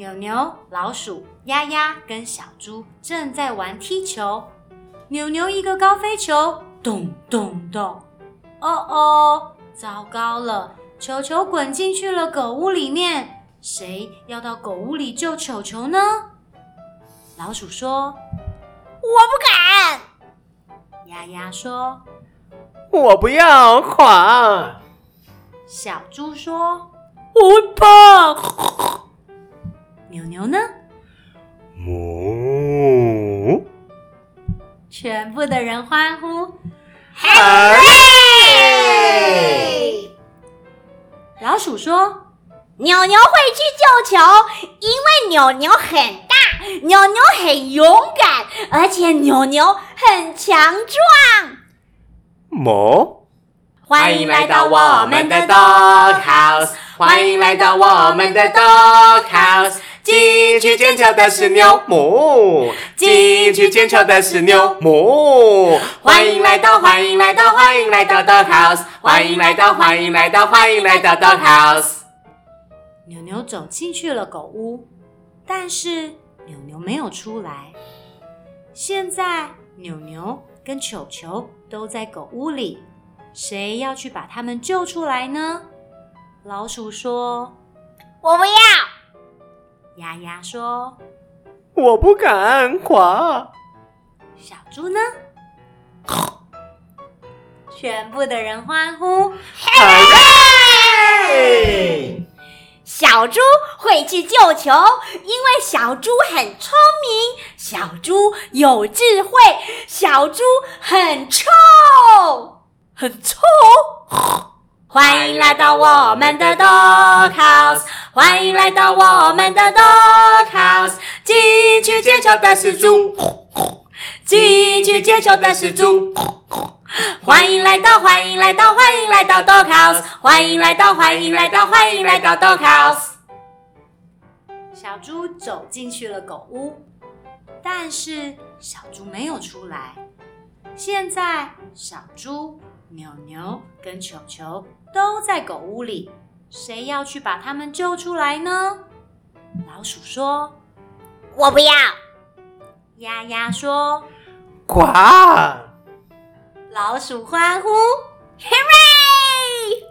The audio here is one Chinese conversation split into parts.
牛牛、老鼠、丫丫跟小猪正在玩踢球。牛牛一个高飞球，咚咚咚！哦哦，糟糕了，球球滚进去了狗屋里面。谁要到狗屋里救球球呢？老鼠说：“我不敢。”丫丫说：“我不要垮。”小猪说：“我怕。”牛牛呢？哞！全部的人欢呼：“嘿！”老鼠说：“牛牛会去救球，因为牛牛很大，牛牛很勇敢，而且牛牛很强壮。”哞！欢迎来到我们的 Dog House，欢迎来到我们的 Dog House。进去捡球的是牛，哞！进去捡球的是牛，哞！欢迎来到，欢迎来到，欢迎来到 Dog House，欢迎来到，欢迎来到，欢迎来到 Dog House。牛牛走进去了狗屋，但是牛牛没有出来。现在牛牛跟球球都在狗屋里。谁要去把他们救出来呢？老鼠说：“我不要。”鸭鸭说：“我不敢滑。”小猪呢？全部的人欢呼：“嘿！”小猪会去救球，因为小猪很聪明，小猪有智慧，小猪很臭。很臭！欢迎来到我们的 Dog House，欢迎来到我们的 Dog House。进去捡球的是猪，进去捡球的是猪。欢迎来到，欢迎来到，欢迎来到 Dog House，欢迎来到，欢迎来到，欢迎来到 Dog House。小猪走进去了狗屋，但是小猪没有出来。现在小猪。牛牛跟球球都在狗屋里，谁要去把他们救出来呢？老鼠说：“我不要。”鸭鸭说：“呱！”老鼠欢呼：“Hooray！”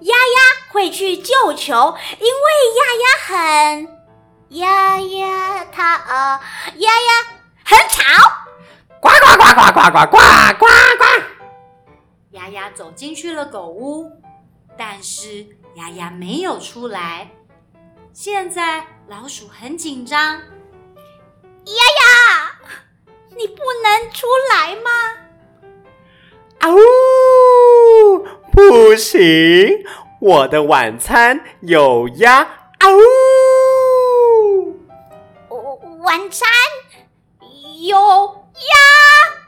鸭鸭会去救球，因为鸭鸭很……鸭鸭它呃，鸭鸭很吵，呱呱呱呱呱呱呱呱呱。鸭鸭走进去了狗屋，但是丫丫没有出来。现在老鼠很紧张。丫丫，你不能出来吗？啊呜！不行，我的晚餐有鸭。啊呜！晚餐有鸭。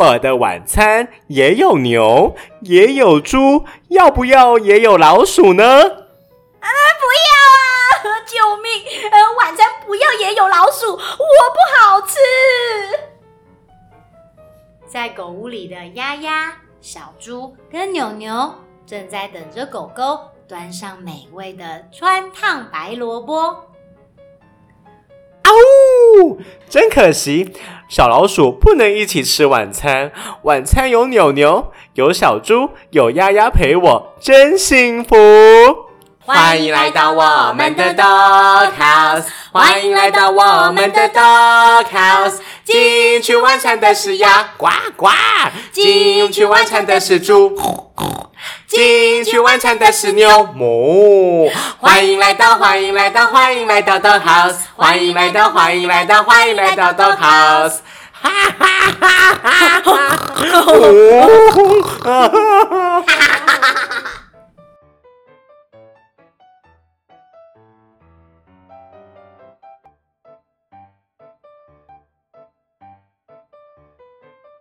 我的晚餐也有牛，也有猪，要不要也有老鼠呢？啊，不要啊！救命！呃，晚餐不要也有老鼠，我不好吃。在狗屋里的丫丫、小猪跟牛牛正在等着狗狗端上美味的川烫白萝卜。真可惜，小老鼠不能一起吃晚餐。晚餐有牛牛，有小猪，有丫丫陪我，真幸福。欢迎来到我们的 Dog House，欢迎来到我们的 Dog House。进去晚餐的是鸭，呱呱；进去晚餐的是猪。去晚餐的是牛，魔！欢迎来到，欢迎来到，欢迎来到 d o House，欢迎来到，欢迎来到，欢迎来到 d o House，哈，哈哈哈哈哈哈哈哈！